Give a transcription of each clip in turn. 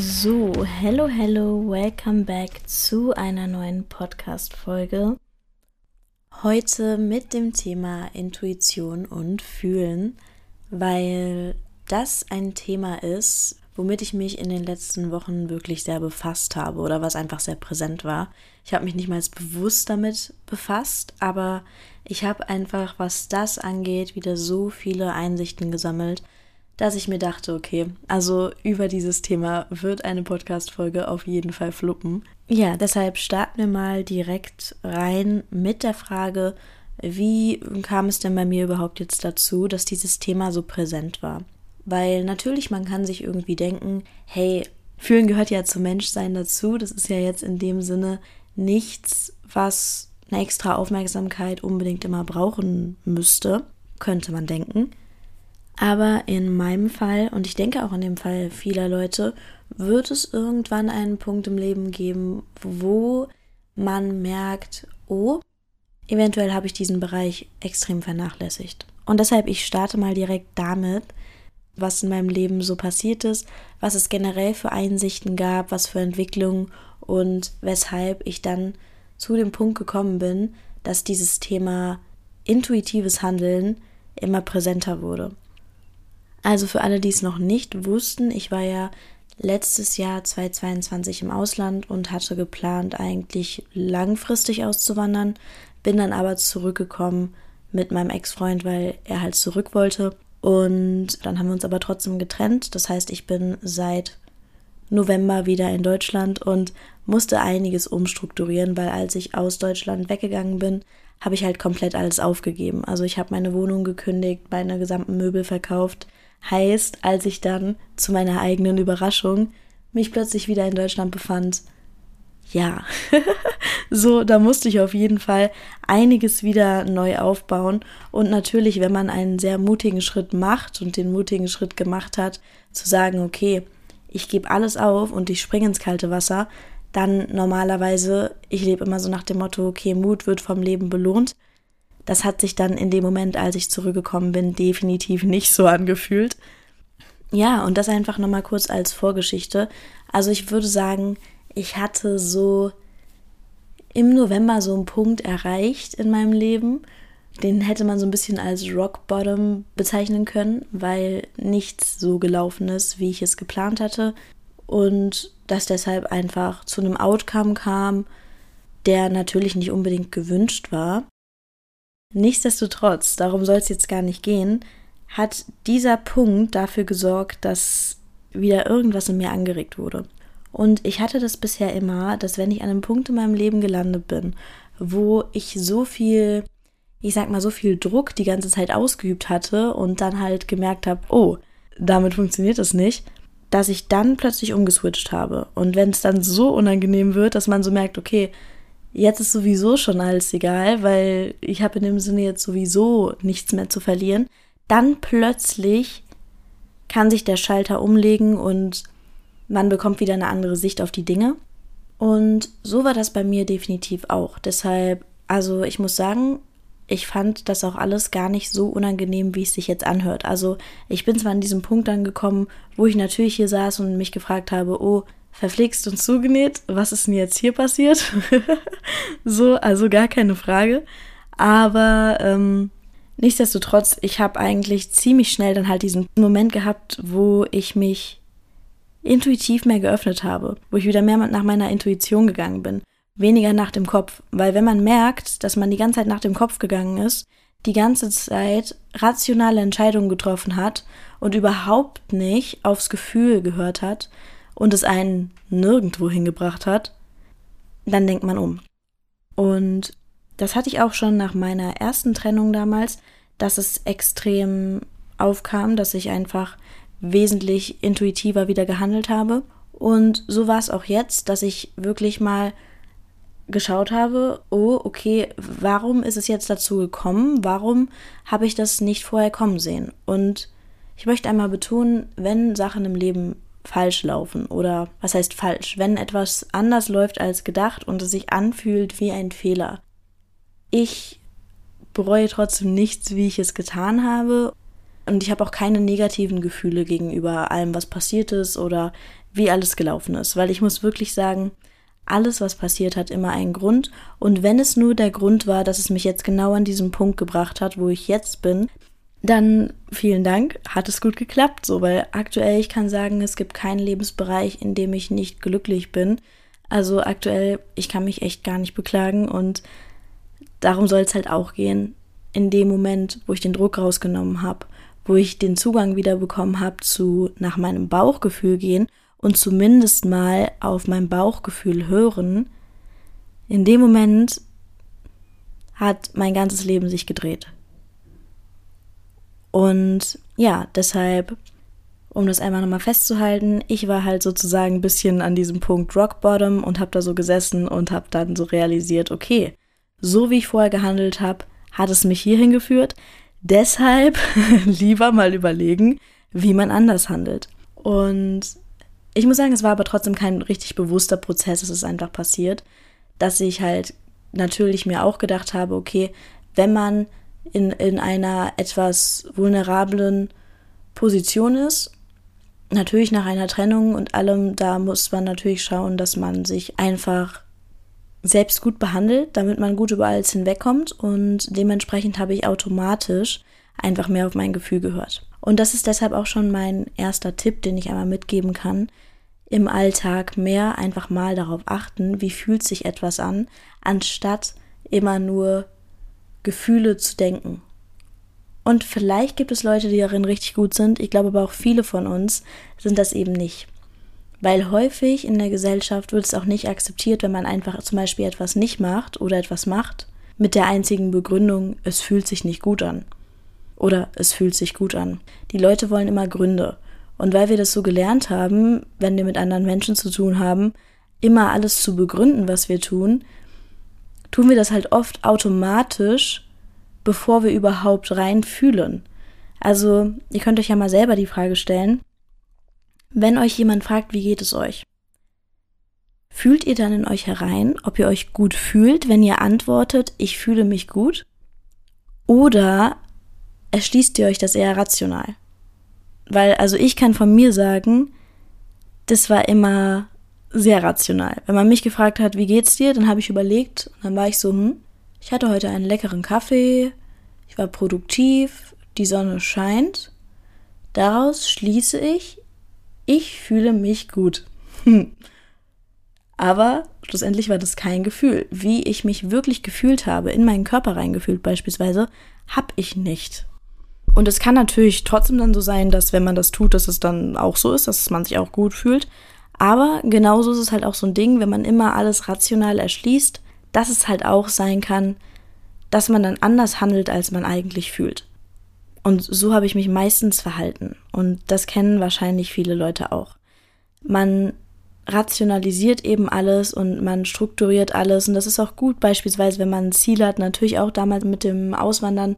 So, hello, hello, welcome back zu einer neuen Podcast-Folge. Heute mit dem Thema Intuition und Fühlen, weil das ein Thema ist, womit ich mich in den letzten Wochen wirklich sehr befasst habe oder was einfach sehr präsent war. Ich habe mich nicht mal bewusst damit befasst, aber ich habe einfach, was das angeht, wieder so viele Einsichten gesammelt, dass ich mir dachte, okay, also über dieses Thema wird eine Podcast-Folge auf jeden Fall fluppen. Ja, deshalb starten wir mal direkt rein mit der Frage, wie kam es denn bei mir überhaupt jetzt dazu, dass dieses Thema so präsent war? Weil natürlich, man kann sich irgendwie denken, hey, fühlen gehört ja zum Menschsein dazu. Das ist ja jetzt in dem Sinne nichts, was eine extra Aufmerksamkeit unbedingt immer brauchen müsste, könnte man denken. Aber in meinem Fall und ich denke auch in dem Fall vieler Leute wird es irgendwann einen Punkt im Leben geben, wo man merkt, oh, eventuell habe ich diesen Bereich extrem vernachlässigt. Und deshalb, ich starte mal direkt damit, was in meinem Leben so passiert ist, was es generell für Einsichten gab, was für Entwicklungen und weshalb ich dann zu dem Punkt gekommen bin, dass dieses Thema intuitives Handeln immer präsenter wurde. Also für alle, die es noch nicht wussten, ich war ja letztes Jahr 2022 im Ausland und hatte geplant, eigentlich langfristig auszuwandern, bin dann aber zurückgekommen mit meinem Ex-Freund, weil er halt zurück wollte. Und dann haben wir uns aber trotzdem getrennt. Das heißt, ich bin seit November wieder in Deutschland und musste einiges umstrukturieren, weil als ich aus Deutschland weggegangen bin, habe ich halt komplett alles aufgegeben. Also ich habe meine Wohnung gekündigt, meine gesamten Möbel verkauft, Heißt, als ich dann zu meiner eigenen Überraschung mich plötzlich wieder in Deutschland befand, ja, so, da musste ich auf jeden Fall einiges wieder neu aufbauen. Und natürlich, wenn man einen sehr mutigen Schritt macht und den mutigen Schritt gemacht hat, zu sagen, okay, ich gebe alles auf und ich springe ins kalte Wasser, dann normalerweise, ich lebe immer so nach dem Motto, okay, Mut wird vom Leben belohnt das hat sich dann in dem Moment, als ich zurückgekommen bin, definitiv nicht so angefühlt. Ja, und das einfach nochmal kurz als Vorgeschichte. Also ich würde sagen, ich hatte so im November so einen Punkt erreicht in meinem Leben. Den hätte man so ein bisschen als Rock Bottom bezeichnen können, weil nichts so gelaufen ist, wie ich es geplant hatte. Und das deshalb einfach zu einem Outcome kam, der natürlich nicht unbedingt gewünscht war. Nichtsdestotrotz, darum soll es jetzt gar nicht gehen, hat dieser Punkt dafür gesorgt, dass wieder irgendwas in mir angeregt wurde. Und ich hatte das bisher immer, dass wenn ich an einem Punkt in meinem Leben gelandet bin, wo ich so viel, ich sag mal, so viel Druck die ganze Zeit ausgeübt hatte und dann halt gemerkt habe, oh, damit funktioniert das nicht, dass ich dann plötzlich umgeswitcht habe. Und wenn es dann so unangenehm wird, dass man so merkt, okay, jetzt ist sowieso schon alles egal, weil ich habe in dem Sinne jetzt sowieso nichts mehr zu verlieren, dann plötzlich kann sich der Schalter umlegen und man bekommt wieder eine andere Sicht auf die Dinge. Und so war das bei mir definitiv auch. Deshalb, also ich muss sagen, ich fand das auch alles gar nicht so unangenehm, wie es sich jetzt anhört. Also ich bin zwar an diesem Punkt angekommen, wo ich natürlich hier saß und mich gefragt habe, oh, verpflegst und zugenäht. Was ist denn jetzt hier passiert? so, also gar keine Frage. Aber ähm, nichtsdestotrotz, ich habe eigentlich ziemlich schnell dann halt diesen Moment gehabt, wo ich mich intuitiv mehr geöffnet habe, wo ich wieder mehr nach meiner Intuition gegangen bin, weniger nach dem Kopf. Weil wenn man merkt, dass man die ganze Zeit nach dem Kopf gegangen ist, die ganze Zeit rationale Entscheidungen getroffen hat und überhaupt nicht aufs Gefühl gehört hat, und es einen nirgendwo hingebracht hat, dann denkt man um. Und das hatte ich auch schon nach meiner ersten Trennung damals. dass es extrem aufkam, dass ich einfach wesentlich intuitiver wieder gehandelt habe. Und so war es auch jetzt, dass ich wirklich mal geschaut habe, oh, okay, warum ist es jetzt dazu gekommen? Warum habe ich das nicht vorher kommen sehen? Und ich möchte einmal betonen, wenn Sachen im Leben falsch laufen oder was heißt falsch, wenn etwas anders läuft als gedacht und es sich anfühlt wie ein Fehler. Ich bereue trotzdem nichts, wie ich es getan habe und ich habe auch keine negativen Gefühle gegenüber allem, was passiert ist oder wie alles gelaufen ist, weil ich muss wirklich sagen, alles, was passiert, hat immer einen Grund. Und wenn es nur der Grund war, dass es mich jetzt genau an diesen Punkt gebracht hat, wo ich jetzt bin, dann vielen Dank, hat es gut geklappt, so, weil aktuell ich kann sagen, es gibt keinen Lebensbereich, in dem ich nicht glücklich bin. Also aktuell, ich kann mich echt gar nicht beklagen und darum soll es halt auch gehen. In dem Moment, wo ich den Druck rausgenommen habe, wo ich den Zugang wieder bekommen habe zu nach meinem Bauchgefühl gehen und zumindest mal auf mein Bauchgefühl hören, in dem Moment hat mein ganzes Leben sich gedreht. Und ja, deshalb, um das einmal nochmal festzuhalten, ich war halt sozusagen ein bisschen an diesem Punkt Rock Bottom und habe da so gesessen und habe dann so realisiert, okay, so wie ich vorher gehandelt habe, hat es mich hierhin geführt. Deshalb lieber mal überlegen, wie man anders handelt. Und ich muss sagen, es war aber trotzdem kein richtig bewusster Prozess, es ist einfach passiert, dass ich halt natürlich mir auch gedacht habe, okay, wenn man in, in einer etwas vulnerablen Position ist, natürlich nach einer Trennung und allem, da muss man natürlich schauen, dass man sich einfach selbst gut behandelt, damit man gut über alles hinwegkommt. Und dementsprechend habe ich automatisch einfach mehr auf mein Gefühl gehört. Und das ist deshalb auch schon mein erster Tipp, den ich einmal mitgeben kann, im Alltag mehr einfach mal darauf achten, wie fühlt sich etwas an, anstatt immer nur Gefühle zu denken. Und vielleicht gibt es Leute, die darin richtig gut sind. Ich glaube aber auch viele von uns sind das eben nicht. Weil häufig in der Gesellschaft wird es auch nicht akzeptiert, wenn man einfach zum Beispiel etwas nicht macht oder etwas macht, mit der einzigen Begründung, es fühlt sich nicht gut an. Oder es fühlt sich gut an. Die Leute wollen immer Gründe. Und weil wir das so gelernt haben, wenn wir mit anderen Menschen zu tun haben, immer alles zu begründen, was wir tun, tun wir das halt oft automatisch, bevor wir überhaupt rein fühlen. Also, ihr könnt euch ja mal selber die Frage stellen, wenn euch jemand fragt, wie geht es euch? Fühlt ihr dann in euch herein, ob ihr euch gut fühlt, wenn ihr antwortet, ich fühle mich gut? Oder erschließt ihr euch das eher rational? Weil, also ich kann von mir sagen, das war immer sehr rational. Wenn man mich gefragt hat, wie geht's dir, dann habe ich überlegt und dann war ich so, hm, ich hatte heute einen leckeren Kaffee, ich war produktiv, die Sonne scheint. Daraus schließe ich, ich fühle mich gut. Aber schlussendlich war das kein Gefühl. Wie ich mich wirklich gefühlt habe, in meinen Körper reingefühlt beispielsweise, habe ich nicht. Und es kann natürlich trotzdem dann so sein, dass wenn man das tut, dass es dann auch so ist, dass man sich auch gut fühlt. Aber genauso ist es halt auch so ein Ding, wenn man immer alles rational erschließt, dass es halt auch sein kann, dass man dann anders handelt, als man eigentlich fühlt. Und so habe ich mich meistens verhalten. Und das kennen wahrscheinlich viele Leute auch. Man rationalisiert eben alles und man strukturiert alles. Und das ist auch gut, beispielsweise, wenn man ein Ziel hat, natürlich auch damals mit dem Auswandern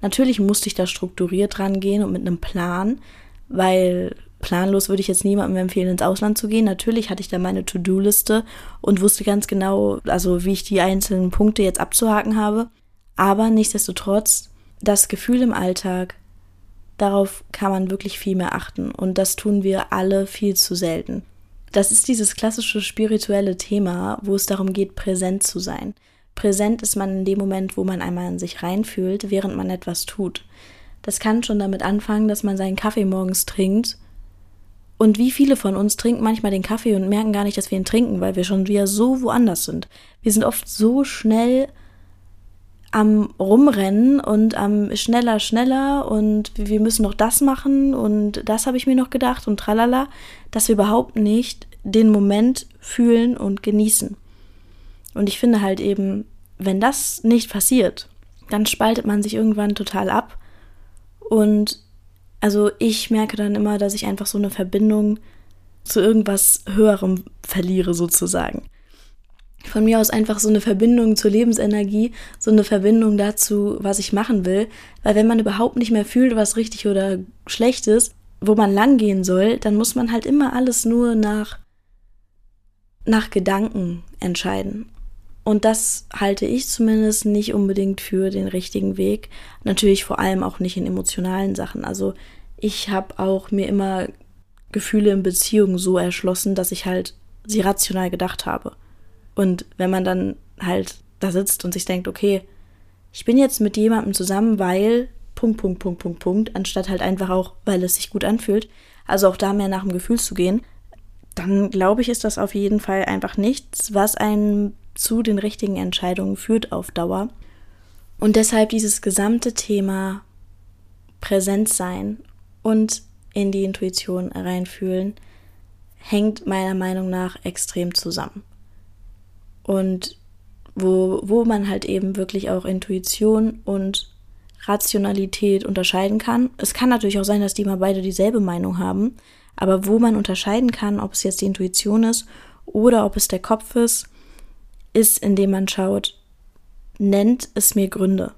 Natürlich musste ich da strukturiert rangehen und mit einem Plan, weil planlos würde ich jetzt niemandem empfehlen, ins Ausland zu gehen. Natürlich hatte ich da meine To-Do-Liste und wusste ganz genau, also wie ich die einzelnen Punkte jetzt abzuhaken habe. Aber nichtsdestotrotz, das Gefühl im Alltag, darauf kann man wirklich viel mehr achten. Und das tun wir alle viel zu selten. Das ist dieses klassische spirituelle Thema, wo es darum geht, präsent zu sein. Präsent ist man in dem Moment, wo man einmal in sich reinfühlt, während man etwas tut. Das kann schon damit anfangen, dass man seinen Kaffee morgens trinkt. Und wie viele von uns trinken manchmal den Kaffee und merken gar nicht, dass wir ihn trinken, weil wir schon wieder so woanders sind. Wir sind oft so schnell am Rumrennen und am schneller, schneller und wir müssen noch das machen und das habe ich mir noch gedacht und tralala, dass wir überhaupt nicht den Moment fühlen und genießen. Und ich finde halt eben, wenn das nicht passiert, dann spaltet man sich irgendwann total ab Und also ich merke dann immer, dass ich einfach so eine Verbindung zu irgendwas Höherem verliere, sozusagen. Von mir aus einfach so eine Verbindung zur Lebensenergie, so eine Verbindung dazu, was ich machen will. Weil wenn man überhaupt nicht mehr fühlt, was richtig oder schlecht ist, wo man langgehen soll, dann muss man halt immer alles nur nach, nach Gedanken entscheiden. Und das halte ich zumindest nicht unbedingt für den richtigen Weg. Natürlich vor allem auch nicht in emotionalen Sachen. Also ich habe auch mir immer Gefühle in Beziehungen so erschlossen, dass ich halt sie rational gedacht habe. Und wenn man dann halt da sitzt und sich denkt, okay, ich bin jetzt mit jemandem zusammen, weil Punkt, Punkt, Punkt, Punkt, Punkt, anstatt halt einfach auch, weil es sich gut anfühlt, also auch da mehr nach dem Gefühl zu gehen, dann glaube ich, ist das auf jeden Fall einfach nichts, was einen zu den richtigen Entscheidungen führt auf Dauer. Und deshalb dieses gesamte Thema Präsent sein und in die Intuition reinfühlen, hängt meiner Meinung nach extrem zusammen. Und wo, wo man halt eben wirklich auch Intuition und Rationalität unterscheiden kann. Es kann natürlich auch sein, dass die mal beide dieselbe Meinung haben, aber wo man unterscheiden kann, ob es jetzt die Intuition ist oder ob es der Kopf ist, ist, indem man schaut, nennt es mir Gründe.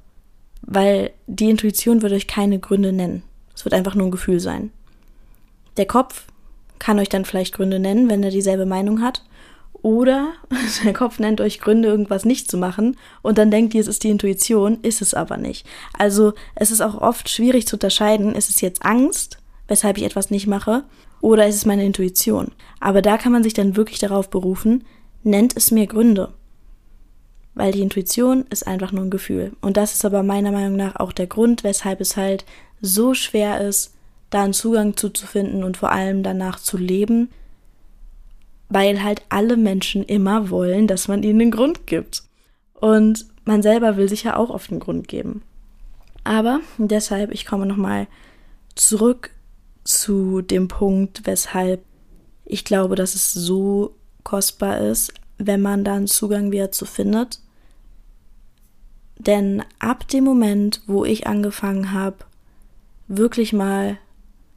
Weil die Intuition wird euch keine Gründe nennen. Es wird einfach nur ein Gefühl sein. Der Kopf kann euch dann vielleicht Gründe nennen, wenn er dieselbe Meinung hat. Oder der Kopf nennt euch Gründe, irgendwas nicht zu machen und dann denkt ihr, es ist die Intuition, ist es aber nicht. Also es ist auch oft schwierig zu unterscheiden, ist es jetzt Angst, weshalb ich etwas nicht mache, oder ist es meine Intuition. Aber da kann man sich dann wirklich darauf berufen, nennt es mir Gründe. Weil die Intuition ist einfach nur ein Gefühl. Und das ist aber meiner Meinung nach auch der Grund, weshalb es halt so schwer ist, da einen Zugang zuzufinden und vor allem danach zu leben, weil halt alle Menschen immer wollen, dass man ihnen einen Grund gibt. Und man selber will sich ja auch oft einen Grund geben. Aber deshalb, ich komme nochmal zurück zu dem Punkt, weshalb ich glaube, dass es so kostbar ist, wenn man dann Zugang wieder zu findet. Denn ab dem Moment, wo ich angefangen habe, wirklich mal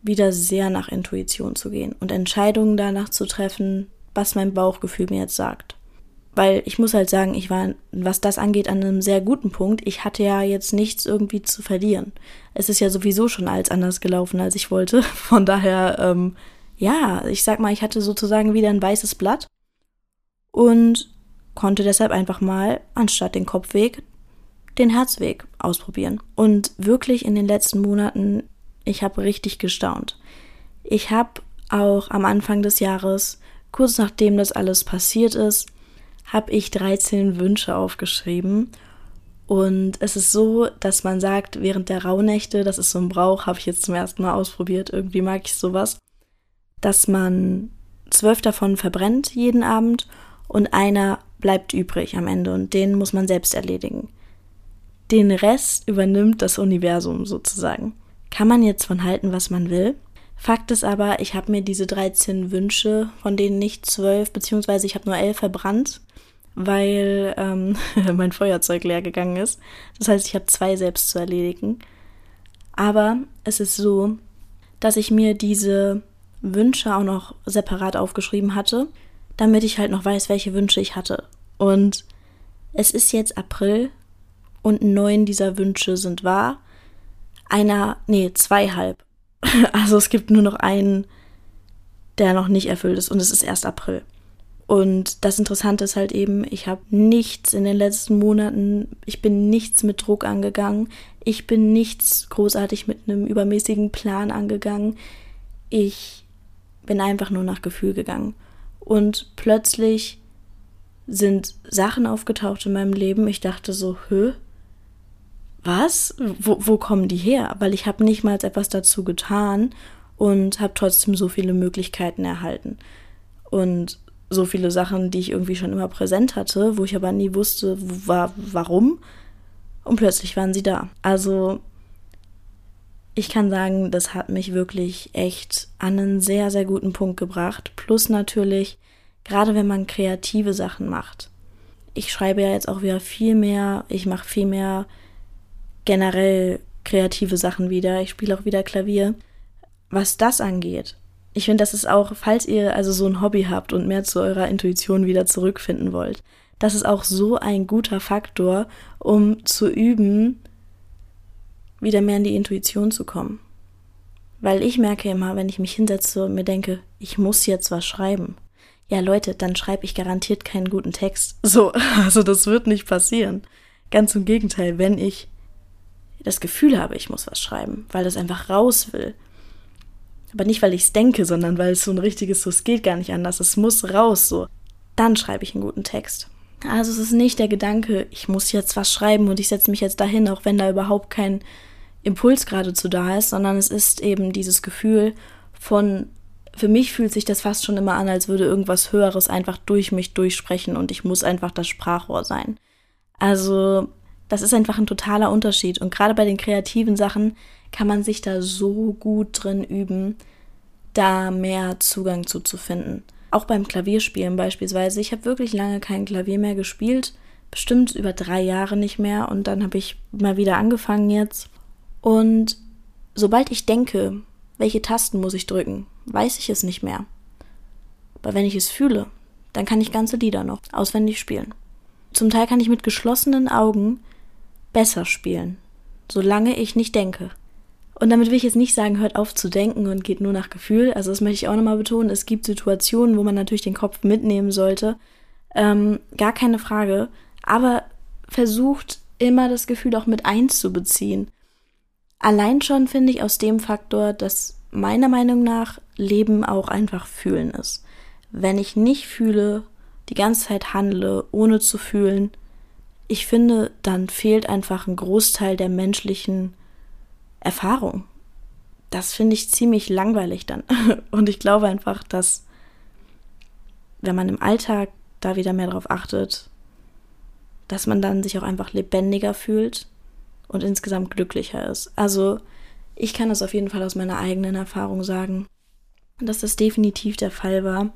wieder sehr nach Intuition zu gehen und Entscheidungen danach zu treffen, was mein Bauchgefühl mir jetzt sagt. Weil ich muss halt sagen, ich war, was das angeht, an einem sehr guten Punkt. Ich hatte ja jetzt nichts irgendwie zu verlieren. Es ist ja sowieso schon alles anders gelaufen, als ich wollte. Von daher, ähm, ja, ich sag mal, ich hatte sozusagen wieder ein weißes Blatt und konnte deshalb einfach mal, anstatt den Kopfweg, den Herzweg ausprobieren. Und wirklich in den letzten Monaten, ich habe richtig gestaunt. Ich habe auch am Anfang des Jahres Kurz nachdem das alles passiert ist, habe ich 13 Wünsche aufgeschrieben. Und es ist so, dass man sagt, während der Rauhnächte, das ist so ein Brauch, habe ich jetzt zum ersten Mal ausprobiert, irgendwie mag ich sowas, dass man zwölf davon verbrennt jeden Abend und einer bleibt übrig am Ende und den muss man selbst erledigen. Den Rest übernimmt das Universum sozusagen. Kann man jetzt von halten, was man will. Fakt ist aber, ich habe mir diese 13 Wünsche, von denen nicht zwölf, beziehungsweise ich habe nur elf verbrannt, weil ähm, mein Feuerzeug leer gegangen ist. Das heißt, ich habe zwei selbst zu erledigen. Aber es ist so, dass ich mir diese Wünsche auch noch separat aufgeschrieben hatte, damit ich halt noch weiß, welche Wünsche ich hatte. Und es ist jetzt April und neun dieser Wünsche sind wahr. Einer, nee, zweieinhalb Also es gibt nur noch einen, der noch nicht erfüllt ist und es ist erst April. Und das Interessante ist halt eben, ich habe nichts in den letzten Monaten, ich bin nichts mit Druck angegangen, ich bin nichts großartig mit einem übermäßigen Plan angegangen. Ich bin einfach nur nach Gefühl gegangen. Und plötzlich sind Sachen aufgetaucht in meinem Leben. Ich dachte so, hö, was? Wo, wo kommen die her? Weil ich habe nicht mal etwas dazu getan und habe trotzdem so viele Möglichkeiten erhalten. Und so viele Sachen, die ich irgendwie schon immer präsent hatte, wo ich aber nie wusste, war, warum. Und plötzlich waren sie da. Also ich kann sagen, das hat mich wirklich echt an einen sehr, sehr guten Punkt gebracht. Plus natürlich, gerade wenn man kreative Sachen macht. Ich schreibe ja jetzt auch wieder viel mehr, ich mache viel mehr generell kreative Sachen wieder. Ich spiele auch wieder Klavier. Was das angeht, ich finde, das ist auch, falls ihr also so ein Hobby habt und mehr zu eurer Intuition wieder zurückfinden wollt, das ist auch so ein guter Faktor, um zu üben, wieder mehr in die Intuition zu kommen. Weil ich merke immer, wenn ich mich hinsetze und mir denke, ich muss jetzt was schreiben. Ja, Leute, dann schreibe ich garantiert keinen guten Text. So, also das wird nicht passieren. Ganz im Gegenteil, wenn ich das Gefühl habe, ich muss was schreiben, weil das einfach raus will. Aber nicht, weil ich es denke, sondern weil es so ein richtiges, so es geht gar nicht anders, es muss raus, so. Dann schreibe ich einen guten Text. Also es ist nicht der Gedanke, ich muss jetzt was schreiben und ich setze mich jetzt dahin, auch wenn da überhaupt kein Impuls geradezu da ist, sondern es ist eben dieses Gefühl von, für mich fühlt sich das fast schon immer an, als würde irgendwas Höheres einfach durch mich durchsprechen und ich muss einfach das Sprachrohr sein. Also, das ist einfach ein totaler Unterschied und gerade bei den kreativen Sachen kann man sich da so gut drin üben, da mehr Zugang zu, zu finden. Auch beim Klavierspielen beispielsweise. Ich habe wirklich lange kein Klavier mehr gespielt, bestimmt über drei Jahre nicht mehr und dann habe ich mal wieder angefangen jetzt und sobald ich denke, welche Tasten muss ich drücken, weiß ich es nicht mehr. Aber wenn ich es fühle, dann kann ich ganze Lieder noch auswendig spielen. Zum Teil kann ich mit geschlossenen Augen besser spielen, solange ich nicht denke. Und damit will ich jetzt nicht sagen, hört auf zu denken und geht nur nach Gefühl. Also das möchte ich auch nochmal betonen. Es gibt Situationen, wo man natürlich den Kopf mitnehmen sollte. Ähm, gar keine Frage. Aber versucht immer das Gefühl auch mit einzubeziehen. Allein schon finde ich aus dem Faktor, dass meiner Meinung nach Leben auch einfach fühlen ist. Wenn ich nicht fühle, die ganze Zeit handle, ohne zu fühlen, ich finde, dann fehlt einfach ein Großteil der menschlichen Erfahrung. Das finde ich ziemlich langweilig dann. Und ich glaube einfach, dass wenn man im Alltag da wieder mehr drauf achtet, dass man dann sich auch einfach lebendiger fühlt und insgesamt glücklicher ist. Also ich kann das auf jeden Fall aus meiner eigenen Erfahrung sagen, dass das definitiv der Fall war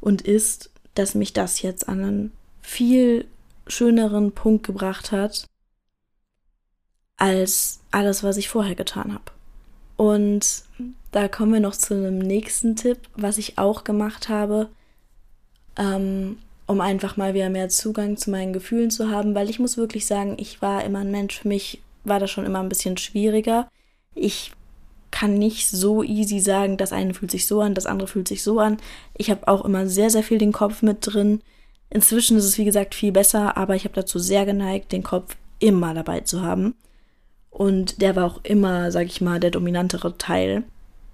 und ist, dass mich das jetzt an einen viel schöneren Punkt gebracht hat als alles, was ich vorher getan habe. Und da kommen wir noch zu einem nächsten Tipp, was ich auch gemacht habe, ähm, um einfach mal wieder mehr Zugang zu meinen Gefühlen zu haben, weil ich muss wirklich sagen, ich war immer ein Mensch, für mich war das schon immer ein bisschen schwieriger. Ich kann nicht so easy sagen, das eine fühlt sich so an, das andere fühlt sich so an. Ich habe auch immer sehr, sehr viel den Kopf mit drin. Inzwischen ist es, wie gesagt, viel besser, aber ich habe dazu sehr geneigt, den Kopf immer dabei zu haben. Und der war auch immer, sag ich mal, der dominantere Teil.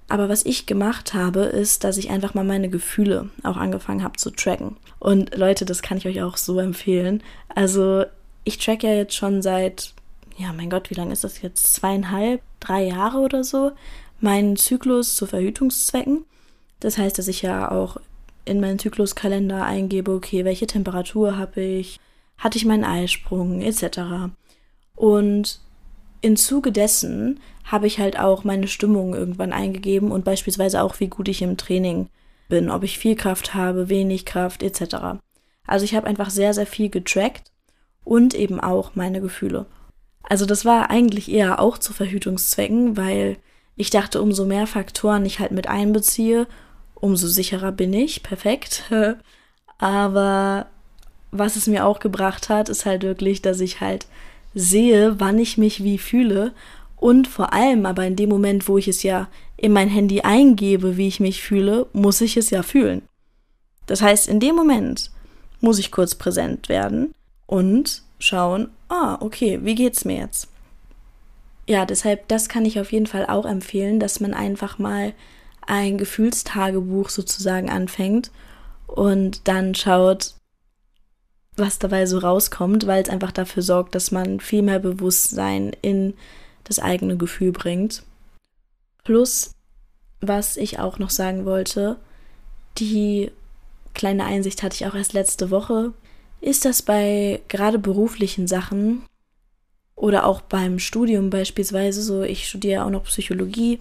Aber was ich gemacht habe, ist, dass ich einfach mal meine Gefühle auch angefangen habe zu tracken. Und Leute, das kann ich euch auch so empfehlen. Also ich track ja jetzt schon seit ja, mein Gott, wie lange ist das jetzt? Zweieinhalb, drei Jahre oder so, meinen Zyklus zu Verhütungszwecken. Das heißt, dass ich ja auch in meinen Zykluskalender eingebe, okay, welche Temperatur habe ich, hatte ich meinen Eisprung, etc. Und im Zuge dessen habe ich halt auch meine Stimmung irgendwann eingegeben und beispielsweise auch, wie gut ich im Training bin, ob ich viel Kraft habe, wenig Kraft, etc. Also ich habe einfach sehr, sehr viel getrackt und eben auch meine Gefühle. Also das war eigentlich eher auch zu Verhütungszwecken, weil ich dachte, umso mehr Faktoren ich halt mit einbeziehe, umso sicherer bin ich. Perfekt. Aber was es mir auch gebracht hat, ist halt wirklich, dass ich halt sehe, wann ich mich wie fühle und vor allem aber in dem Moment, wo ich es ja in mein Handy eingebe, wie ich mich fühle, muss ich es ja fühlen. Das heißt, in dem Moment muss ich kurz präsent werden und schauen, ah, okay, wie geht's mir jetzt? Ja, deshalb, das kann ich auf jeden Fall auch empfehlen, dass man einfach mal ein Gefühlstagebuch sozusagen anfängt und dann schaut, was dabei so rauskommt, weil es einfach dafür sorgt, dass man viel mehr Bewusstsein in das eigene Gefühl bringt. Plus, was ich auch noch sagen wollte, die kleine Einsicht hatte ich auch erst letzte Woche ist das bei gerade beruflichen Sachen oder auch beim Studium beispielsweise so, ich studiere auch noch Psychologie,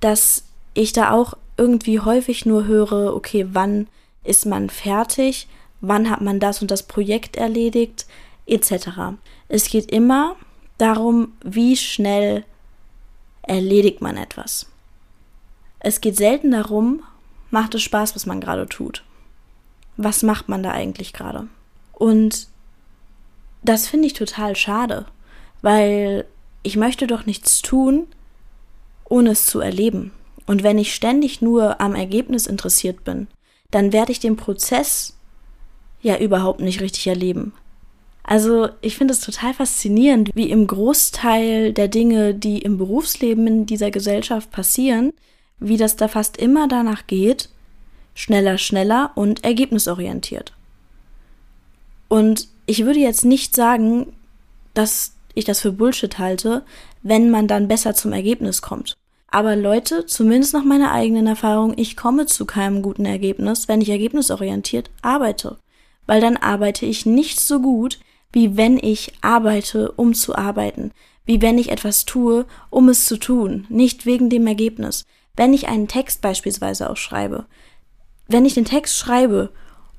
dass ich da auch irgendwie häufig nur höre, okay, wann ist man fertig, wann hat man das und das Projekt erledigt, etc. Es geht immer darum, wie schnell erledigt man etwas. Es geht selten darum, macht es Spaß, was man gerade tut. Was macht man da eigentlich gerade? Und das finde ich total schade, weil ich möchte doch nichts tun, ohne es zu erleben. Und wenn ich ständig nur am Ergebnis interessiert bin, dann werde ich den Prozess ja überhaupt nicht richtig erleben. Also ich finde es total faszinierend, wie im Großteil der Dinge, die im Berufsleben in dieser Gesellschaft passieren, wie das da fast immer danach geht, schneller, schneller und ergebnisorientiert. Und ich würde jetzt nicht sagen, dass ich das für Bullshit halte, wenn man dann besser zum Ergebnis kommt. Aber Leute, zumindest nach meiner eigenen Erfahrung, ich komme zu keinem guten Ergebnis, wenn ich ergebnisorientiert arbeite. Weil dann arbeite ich nicht so gut, wie wenn ich arbeite, um zu arbeiten. Wie wenn ich etwas tue, um es zu tun, nicht wegen dem Ergebnis. Wenn ich einen Text beispielsweise auch schreibe. Wenn ich den Text schreibe,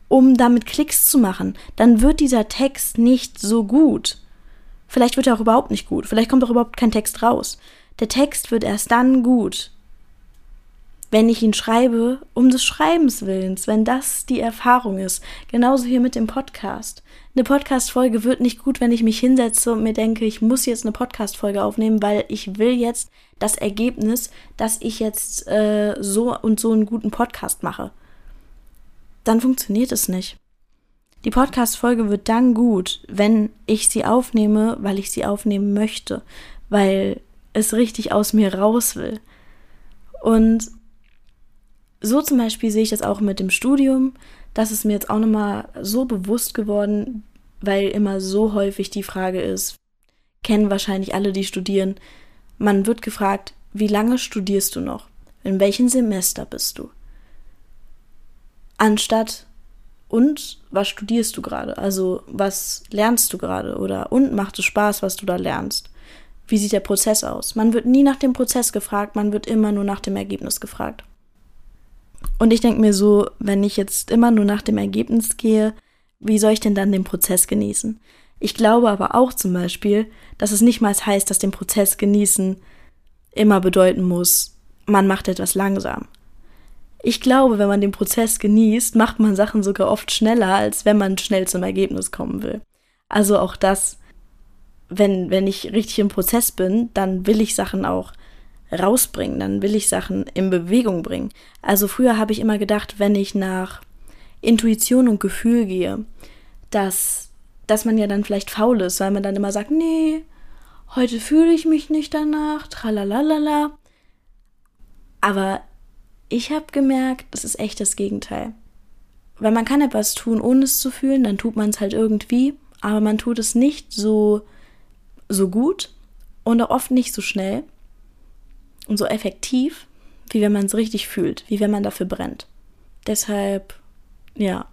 um damit Klicks zu machen, dann wird dieser Text nicht so gut. Vielleicht wird er auch überhaupt nicht gut. Vielleicht kommt auch überhaupt kein Text raus. Der Text wird erst dann gut, wenn ich ihn schreibe, um des Schreibens willens, wenn das die Erfahrung ist. Genauso hier mit dem Podcast. Eine Podcast-Folge wird nicht gut, wenn ich mich hinsetze und mir denke, ich muss jetzt eine Podcast-Folge aufnehmen, weil ich will jetzt das Ergebnis, dass ich jetzt äh, so und so einen guten Podcast mache. Dann funktioniert es nicht. Die Podcast-Folge wird dann gut, wenn ich sie aufnehme, weil ich sie aufnehmen möchte, weil es richtig aus mir raus will. Und so zum Beispiel sehe ich das auch mit dem Studium. Das ist mir jetzt auch nochmal so bewusst geworden, weil immer so häufig die Frage ist, kennen wahrscheinlich alle, die studieren, man wird gefragt, wie lange studierst du noch? In welchem Semester bist du? Anstatt und was studierst du gerade? Also was lernst du gerade? Oder und macht es Spaß, was du da lernst? Wie sieht der Prozess aus? Man wird nie nach dem Prozess gefragt, man wird immer nur nach dem Ergebnis gefragt. Und ich denke mir so, wenn ich jetzt immer nur nach dem Ergebnis gehe, wie soll ich denn dann den Prozess genießen? Ich glaube aber auch zum Beispiel, dass es nicht mal heißt, dass den Prozess genießen immer bedeuten muss, man macht etwas langsam. Ich glaube, wenn man den Prozess genießt, macht man Sachen sogar oft schneller, als wenn man schnell zum Ergebnis kommen will. Also auch das, wenn, wenn ich richtig im Prozess bin, dann will ich Sachen auch rausbringen, dann will ich Sachen in Bewegung bringen. Also früher habe ich immer gedacht, wenn ich nach Intuition und Gefühl gehe, dass, dass man ja dann vielleicht faul ist, weil man dann immer sagt, nee, heute fühle ich mich nicht danach, tralalala. Aber ich habe gemerkt, das ist echt das Gegenteil. Weil man kann etwas tun, ohne es zu fühlen, dann tut man es halt irgendwie, aber man tut es nicht so, so gut und auch oft nicht so schnell und so effektiv, wie wenn man es richtig fühlt, wie wenn man dafür brennt. Deshalb, ja,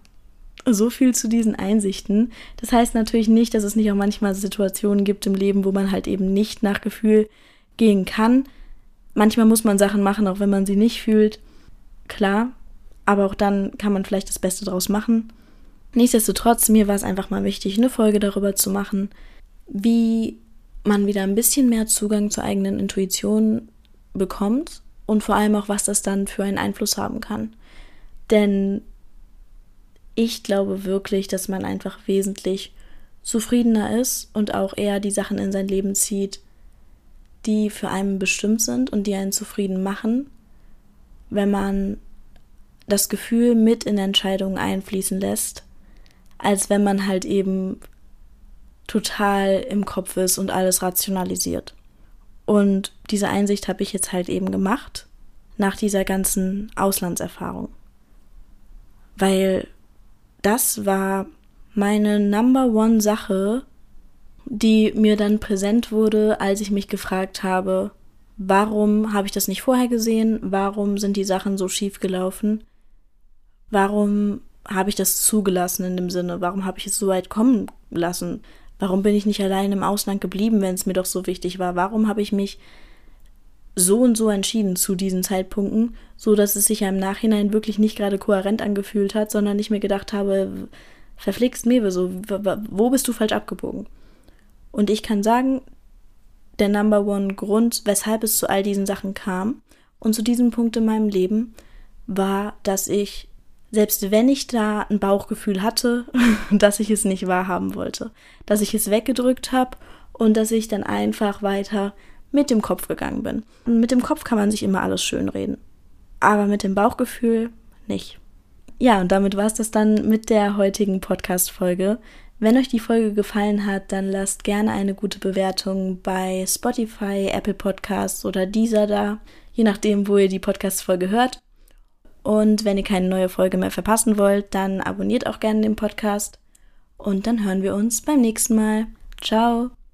so viel zu diesen Einsichten. Das heißt natürlich nicht, dass es nicht auch manchmal Situationen gibt im Leben, wo man halt eben nicht nach Gefühl gehen kann. Manchmal muss man Sachen machen, auch wenn man sie nicht fühlt. Klar, aber auch dann kann man vielleicht das Beste draus machen. Nichtsdestotrotz, mir war es einfach mal wichtig, eine Folge darüber zu machen, wie man wieder ein bisschen mehr Zugang zur eigenen Intuition bekommt und vor allem auch, was das dann für einen Einfluss haben kann. Denn ich glaube wirklich, dass man einfach wesentlich zufriedener ist und auch eher die Sachen in sein Leben zieht, die für einen bestimmt sind und die einen zufrieden machen, wenn man das Gefühl mit in Entscheidungen einfließen lässt, als wenn man halt eben total im Kopf ist und alles rationalisiert. Und diese Einsicht habe ich jetzt halt eben gemacht nach dieser ganzen Auslandserfahrung. Weil das war meine Number One Sache, die mir dann präsent wurde, als ich mich gefragt habe, warum habe ich das nicht vorher gesehen? Warum sind die Sachen so schief gelaufen? Warum habe ich das zugelassen in dem Sinne? Warum habe ich es so weit kommen lassen? Warum bin ich nicht allein im Ausland geblieben, wenn es mir doch so wichtig war? Warum habe ich mich so und so entschieden zu diesen Zeitpunkten, so dass es sich ja im Nachhinein wirklich nicht gerade kohärent angefühlt hat, sondern ich mir gedacht habe, verflixt Mewe, so, wo bist du falsch abgebogen? Und ich kann sagen, der Number One Grund, weshalb es zu all diesen Sachen kam. Und zu diesem Punkt in meinem Leben war, dass ich, selbst wenn ich da ein Bauchgefühl hatte, dass ich es nicht wahrhaben wollte, dass ich es weggedrückt habe und dass ich dann einfach weiter mit dem Kopf gegangen bin. Und mit dem Kopf kann man sich immer alles schönreden, aber mit dem Bauchgefühl nicht. Ja, und damit war es das dann mit der heutigen Podcast-Folge. Wenn euch die Folge gefallen hat, dann lasst gerne eine gute Bewertung bei Spotify, Apple Podcasts oder dieser da, je nachdem, wo ihr die Podcast-Folge hört. Und wenn ihr keine neue Folge mehr verpassen wollt, dann abonniert auch gerne den Podcast. Und dann hören wir uns beim nächsten Mal. Ciao!